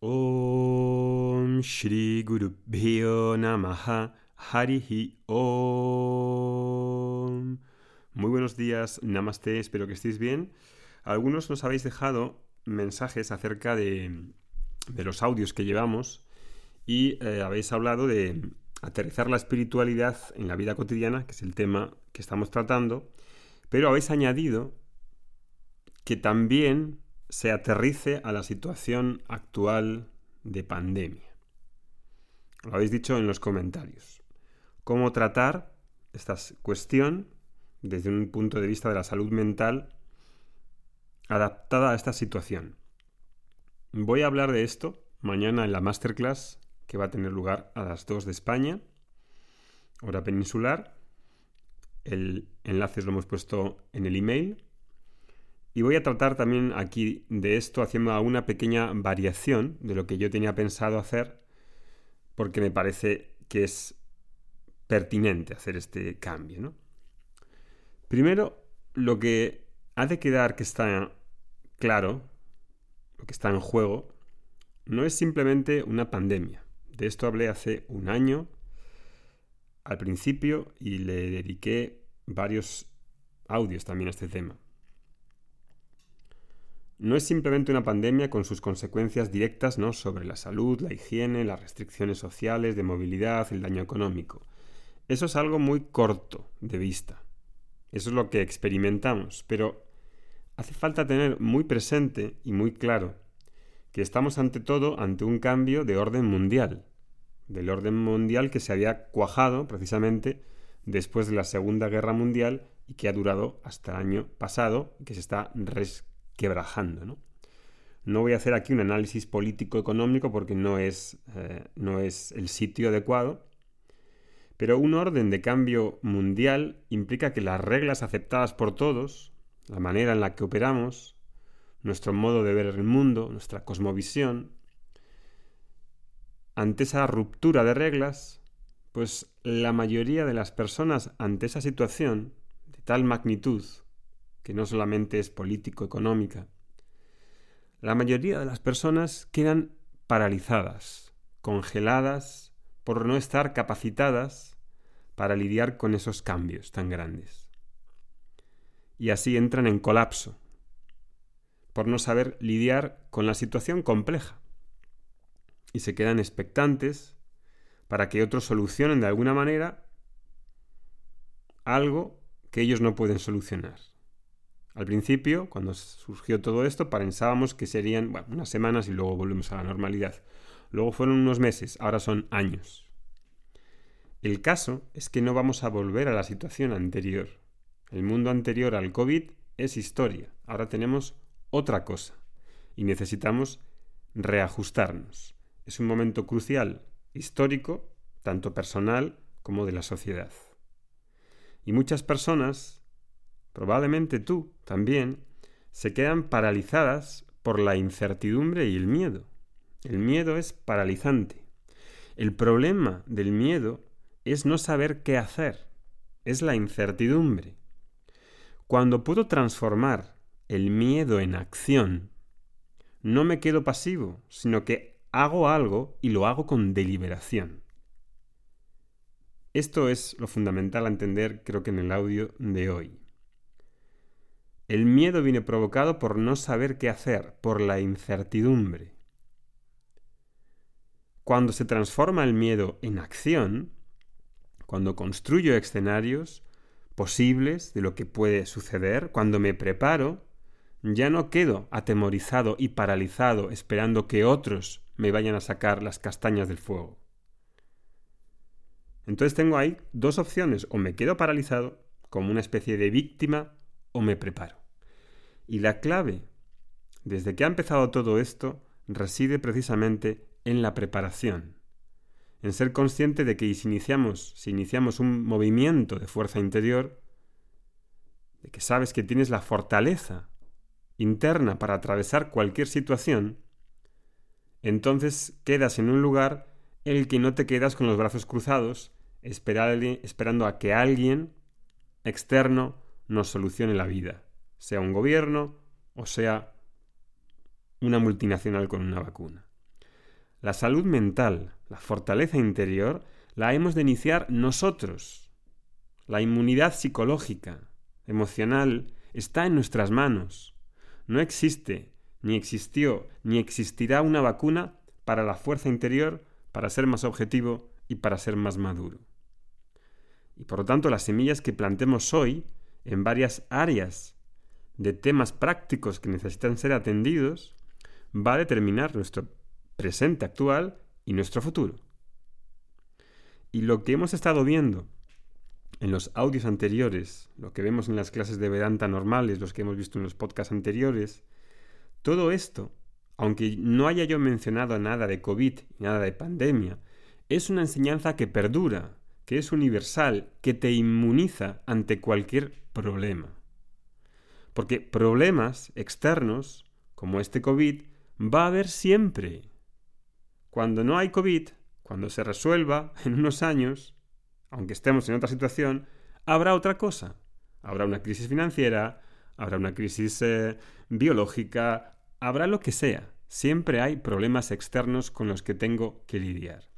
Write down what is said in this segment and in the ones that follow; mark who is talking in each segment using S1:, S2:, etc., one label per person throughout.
S1: Om Shri Guru Namaha Harihi Om. Muy buenos días, Namaste, espero que estéis bien. Algunos nos habéis dejado mensajes acerca de, los audios que llevamos y eh, habéis hablado de aterrizar la espiritualidad en la vida cotidiana, que es el tema que estamos tratando, pero habéis añadido que también se aterrice a la situación actual de pandemia. Lo habéis dicho en los comentarios. ¿Cómo tratar esta cuestión desde un punto de vista de la salud mental adaptada a esta situación? Voy a hablar de esto mañana en la masterclass que va a tener lugar a las 2 de España, hora peninsular. El enlace lo hemos puesto en el email y voy a tratar también aquí de esto haciendo una pequeña variación de lo que yo tenía pensado hacer, porque me parece que es pertinente hacer este cambio. Primero, lo que ha de quedar que está claro, lo que está en juego, no es simplemente una pandemia. De esto hablé hace un año, al principio, y le dediqué varios audios también a este tema no es simplemente una pandemia con sus consecuencias directas ¿no? sobre la salud, la higiene, las restricciones sociales, de movilidad, el daño económico. Eso es algo muy corto de vista. Eso es lo que experimentamos, pero hace falta tener muy presente y muy claro que estamos ante todo ante un cambio de orden mundial, del orden mundial que se había cuajado precisamente después de la Segunda Guerra Mundial y que ha durado hasta el año pasado que se está quebrajando. ¿no? no voy a hacer aquí un análisis político-económico porque no es, eh, no es el sitio adecuado, pero un orden de cambio mundial implica que las reglas aceptadas por todos, la manera en la que operamos, nuestro modo de ver el mundo, nuestra cosmovisión, ante esa ruptura de reglas, pues la mayoría de las personas ante esa situación de tal magnitud que no solamente es político-económica, la mayoría de las personas quedan paralizadas, congeladas, por no estar capacitadas para lidiar con esos cambios tan grandes. Y así entran en colapso, por no saber lidiar con la situación compleja. Y se quedan expectantes para que otros solucionen de alguna manera algo que ellos no pueden solucionar. Al principio, cuando surgió todo esto, pensábamos que serían unas semanas y luego volvemos a la normalidad. Luego fueron unos meses, ahora son años. El caso es que no vamos a volver a la situación anterior. El mundo anterior al COVID es historia. Ahora tenemos otra cosa y necesitamos reajustarnos. Es un momento crucial, histórico, tanto personal como de la sociedad. Y muchas personas probablemente tú también, se quedan paralizadas por la incertidumbre y el miedo. El miedo es paralizante. El problema del miedo es no saber qué hacer, es la incertidumbre. Cuando puedo transformar el miedo en acción, no me quedo pasivo, sino que hago algo y lo hago con deliberación. Esto es lo fundamental a entender creo que en el audio de hoy. El miedo viene provocado por no saber qué hacer, por la incertidumbre. Cuando se transforma el miedo en acción, cuando construyo escenarios posibles de lo que puede suceder, cuando me preparo, ya no quedo atemorizado y paralizado esperando que otros me vayan a sacar las castañas del fuego. Entonces tengo ahí dos opciones, o me quedo paralizado como una especie de víctima o me preparo. Y la clave, desde que ha empezado todo esto, reside precisamente en la preparación, en ser consciente de que si iniciamos, si iniciamos un movimiento de fuerza interior, de que sabes que tienes la fortaleza interna para atravesar cualquier situación, entonces quedas en un lugar en el que no te quedas con los brazos cruzados, esperando a que alguien externo nos solucione la vida, sea un gobierno o sea una multinacional con una vacuna. La salud mental, la fortaleza interior, la hemos de iniciar nosotros. La inmunidad psicológica, emocional, está en nuestras manos. No existe, ni existió, ni existirá una vacuna para la fuerza interior, para ser más objetivo y para ser más maduro. Y por lo tanto, las semillas que plantemos hoy en varias áreas de temas prácticos que necesitan ser atendidos va a determinar nuestro presente actual y nuestro futuro. Y lo que hemos estado viendo en los audios anteriores, lo que vemos en las clases de Vedanta normales, los que hemos visto en los podcasts anteriores, todo esto, aunque no haya yo mencionado nada de COVID, nada de pandemia, es una enseñanza que perdura, que es universal, que te inmuniza ante cualquier problema. Porque problemas externos, como este COVID, va a haber siempre. Cuando no hay COVID, cuando se resuelva en unos años, aunque estemos en otra situación, habrá otra cosa. Habrá una crisis financiera, habrá una crisis eh, biológica, habrá lo que sea. Siempre hay problemas externos con los que tengo que lidiar.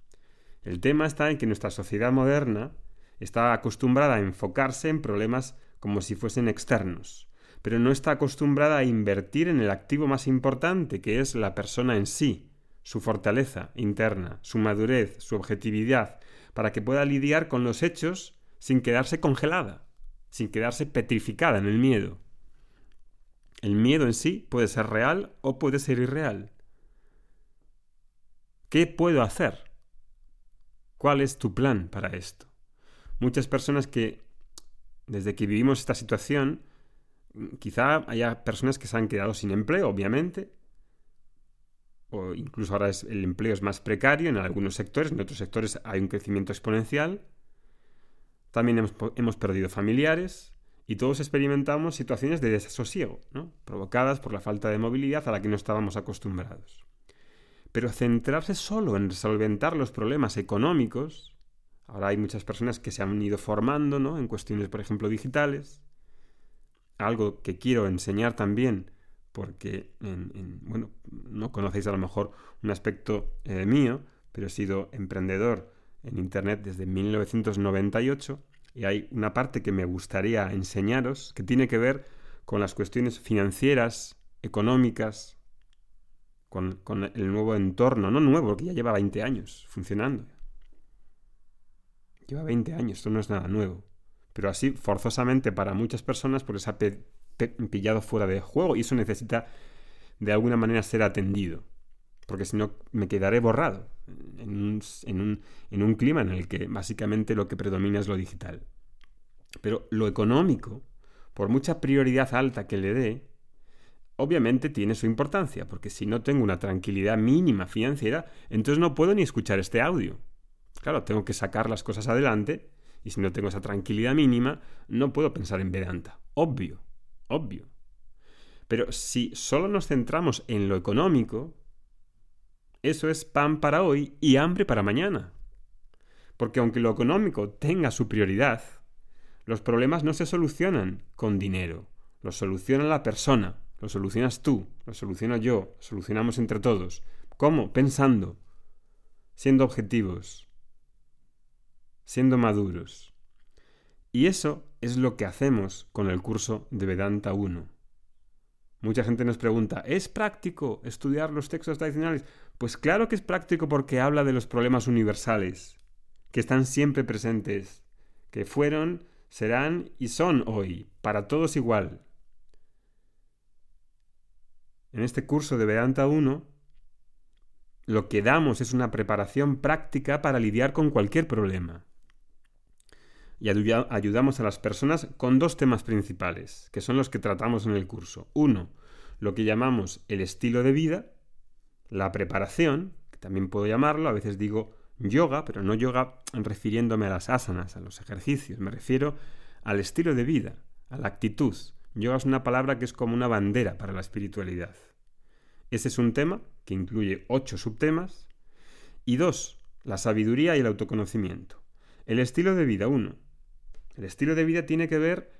S1: El tema está en que nuestra sociedad moderna está acostumbrada a enfocarse en problemas como si fuesen externos, pero no está acostumbrada a invertir en el activo más importante, que es la persona en sí, su fortaleza interna, su madurez, su objetividad, para que pueda lidiar con los hechos sin quedarse congelada, sin quedarse petrificada en el miedo. El miedo en sí puede ser real o puede ser irreal. ¿Qué puedo hacer? ¿Cuál es tu plan para esto? Muchas personas que, desde que vivimos esta situación, quizá haya personas que se han quedado sin empleo, obviamente, o incluso ahora el empleo es más precario en algunos sectores, en otros sectores hay un crecimiento exponencial. También hemos, perdido familiares y todos experimentamos situaciones de desasosiego, provocadas por la falta de movilidad a la que no estábamos acostumbrados. Pero centrarse solo en solventar los problemas económicos, ahora hay muchas personas que se han ido formando ¿no? en cuestiones, por ejemplo, digitales, algo que quiero enseñar también porque, bueno, no conocéis a lo mejor un aspecto eh, mío, pero he sido emprendedor en Internet desde 1998 y hay una parte que me gustaría enseñaros que tiene que ver con las cuestiones financieras, económicas, con, el nuevo entorno, no nuevo, porque ya lleva 20 años funcionando. Lleva 20 años, esto no es nada nuevo. Pero así, forzosamente para muchas personas, por esa pillado fuera de juego y eso necesita de alguna manera ser atendido. Porque si no, me quedaré borrado en un clima en el que básicamente lo que predomina es lo digital. Pero lo económico, por mucha prioridad alta que le dé, obviamente tiene su importancia, porque si no tengo una tranquilidad mínima financiera, entonces no puedo ni escuchar este audio. Claro, tengo que sacar las cosas adelante, y si no tengo esa tranquilidad mínima, no puedo pensar en Vedanta. Obvio obvio. Pero si solo nos centramos en lo económico, eso es pan para hoy y hambre para mañana. Porque aunque lo económico tenga su prioridad, los problemas no se solucionan con dinero, los soluciona la persona, lo solucionas tú, lo soluciono yo, lo solucionamos entre todos. ¿Cómo? Pensando, siendo objetivos, siendo maduros. Y eso es lo que hacemos con el curso de Vedanta 1. Mucha gente nos pregunta, ¿es práctico estudiar los textos tradicionales? Pues claro que es práctico porque habla de los problemas universales, que están siempre presentes, que fueron, serán y son hoy, para todos igual. En este curso de Vedanta 1, lo que damos es una preparación práctica para lidiar con cualquier problema y ayudamos a las personas con dos temas principales, que son los que tratamos en el curso. Uno, lo que llamamos el estilo de vida, la preparación, que también puedo llamarlo, a veces digo yoga, pero no yoga refiriéndome a las asanas, a los ejercicios, me refiero al estilo de vida, a la actitud. Yoga es una palabra que es como una bandera para la espiritualidad. Ese es un tema que incluye ocho subtemas. Y dos, la sabiduría y el autoconocimiento. El estilo de vida, uno, el estilo de vida tiene que ver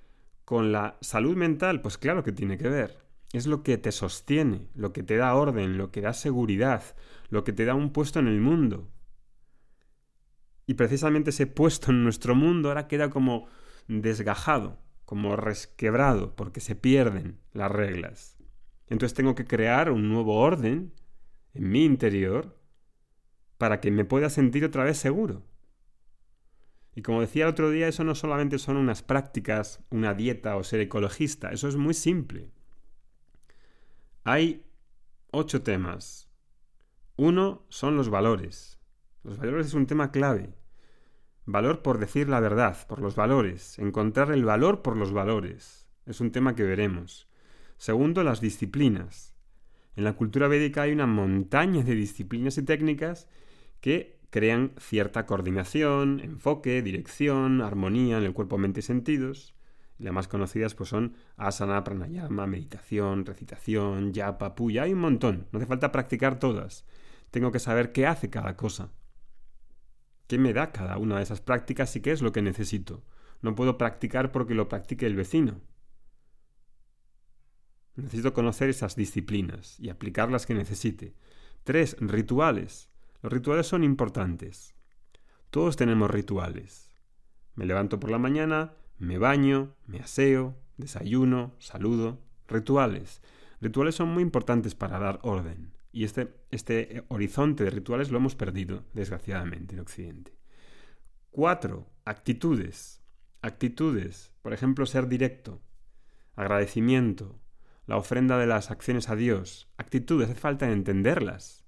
S1: con la salud mental, pues claro que tiene que ver. es lo que te sostiene, lo que te da orden, lo que da seguridad, lo que te da un puesto en el mundo. Y precisamente ese puesto en nuestro mundo ahora queda como desgajado, como resquebrado, porque se pierden las reglas. Entonces tengo que crear un nuevo orden en mi interior para que me pueda sentir otra vez seguro. Y como decía el otro día, eso no solamente son unas prácticas, una dieta o ser ecologista, eso es muy simple. Hay ocho temas. Uno son los valores. Los valores es un tema clave. Valor por decir la verdad, por los valores, encontrar el valor por los valores. Es un tema que veremos. Segundo, las disciplinas. En la cultura védica hay una montaña de disciplinas y técnicas que crean cierta coordinación, enfoque, dirección, armonía en el cuerpo, mente y sentidos. las más conocidas pues son asana, pranayama, meditación, recitación, yapa, puya, hay un montón. No hace falta practicar todas. Tengo que saber qué hace cada cosa qué me da cada una de esas prácticas y qué es lo que necesito. No puedo practicar porque lo practique el vecino. Necesito conocer esas disciplinas y aplicar las que necesite. Tres, rituales. Los rituales son importantes. Todos tenemos rituales. Me levanto por la mañana, me baño, me aseo, desayuno, saludo. Rituales. Rituales son muy importantes para dar orden. Y este, este horizonte de rituales lo hemos perdido, desgraciadamente, en Occidente. Cuatro, actitudes. Actitudes, por ejemplo, ser directo, agradecimiento, la ofrenda de las acciones a Dios. Actitudes, hace falta entenderlas.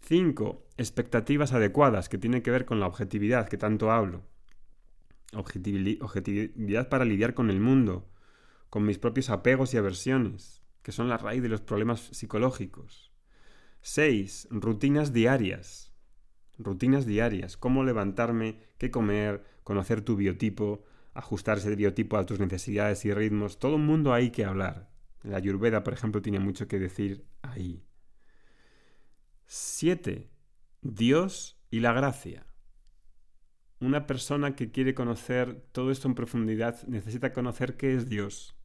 S1: Cinco, expectativas adecuadas, que tienen que ver con la objetividad que tanto hablo. Objetividad para lidiar con el mundo, con mis propios apegos y aversiones que son la raíz de los problemas psicológicos. 6. Rutinas diarias. Rutinas diarias. Cómo levantarme, qué comer, conocer tu biotipo, ajustar ese biotipo a tus necesidades y ritmos. Todo un mundo hay que hablar. La Ayurveda, por ejemplo, tiene mucho que decir ahí. 7. Dios y la gracia. Una persona que quiere conocer todo esto en profundidad necesita conocer qué es Dios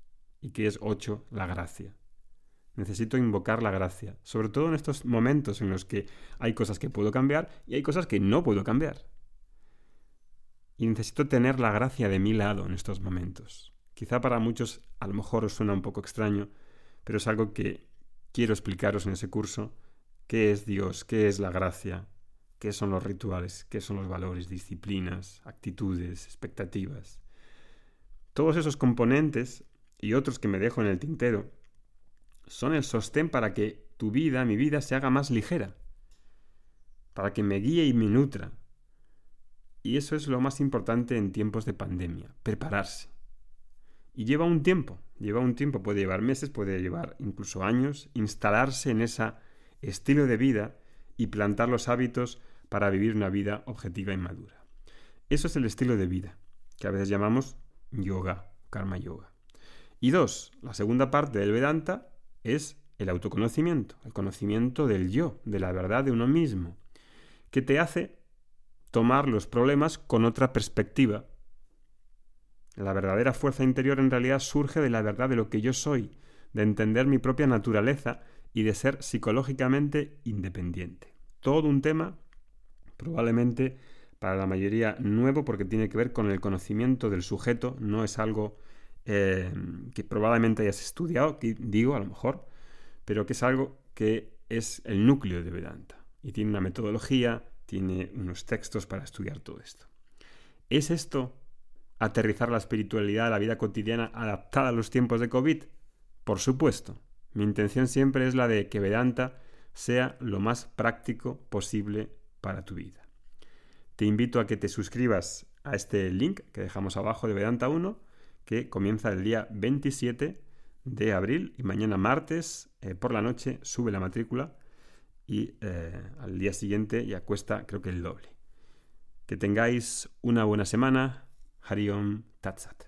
S1: y qué es 8. La gracia. Necesito invocar la gracia, sobre todo en estos momentos en los que hay cosas que puedo cambiar y hay cosas que no puedo cambiar. Y necesito tener la gracia de mi lado en estos momentos. Quizá para muchos a lo mejor os suena un poco extraño, pero es algo que quiero explicaros en ese curso. ¿Qué es Dios? ¿Qué es la gracia? ¿Qué son los rituales? ¿Qué son los valores, disciplinas, actitudes, expectativas? Todos esos componentes y otros que me dejo en el tintero son el sostén para que tu vida, mi vida, se haga más ligera, para que me guíe y me nutra. Y eso es lo más importante en tiempos de pandemia, prepararse. Y lleva un tiempo, lleva un tiempo, puede llevar meses, puede llevar incluso años, instalarse en ese estilo de vida y plantar los hábitos para vivir una vida objetiva y madura. Eso es el estilo de vida, que a veces llamamos yoga, karma yoga. Y dos, la segunda parte del Vedanta es el autoconocimiento, el conocimiento del yo, de la verdad de uno mismo, que te hace tomar los problemas con otra perspectiva. La verdadera fuerza interior en realidad surge de la verdad de lo que yo soy, de entender mi propia naturaleza y de ser psicológicamente independiente. Todo un tema probablemente para la mayoría nuevo porque tiene que ver con el conocimiento del sujeto, no es algo eh, que probablemente hayas estudiado, que digo a lo mejor, pero que es algo que es el núcleo de Vedanta y tiene una metodología, tiene unos textos para estudiar todo esto. ¿Es esto aterrizar la espiritualidad a la vida cotidiana adaptada a los tiempos de COVID? Por supuesto. Mi intención siempre es la de que Vedanta sea lo más práctico posible para tu vida. Te invito a que te suscribas a este link que dejamos abajo de Vedanta 1 que comienza el día 27 de abril y mañana martes eh, por la noche sube la matrícula y eh, al día siguiente ya cuesta creo que el doble. Que tengáis una buena semana. Hariom Tatsat.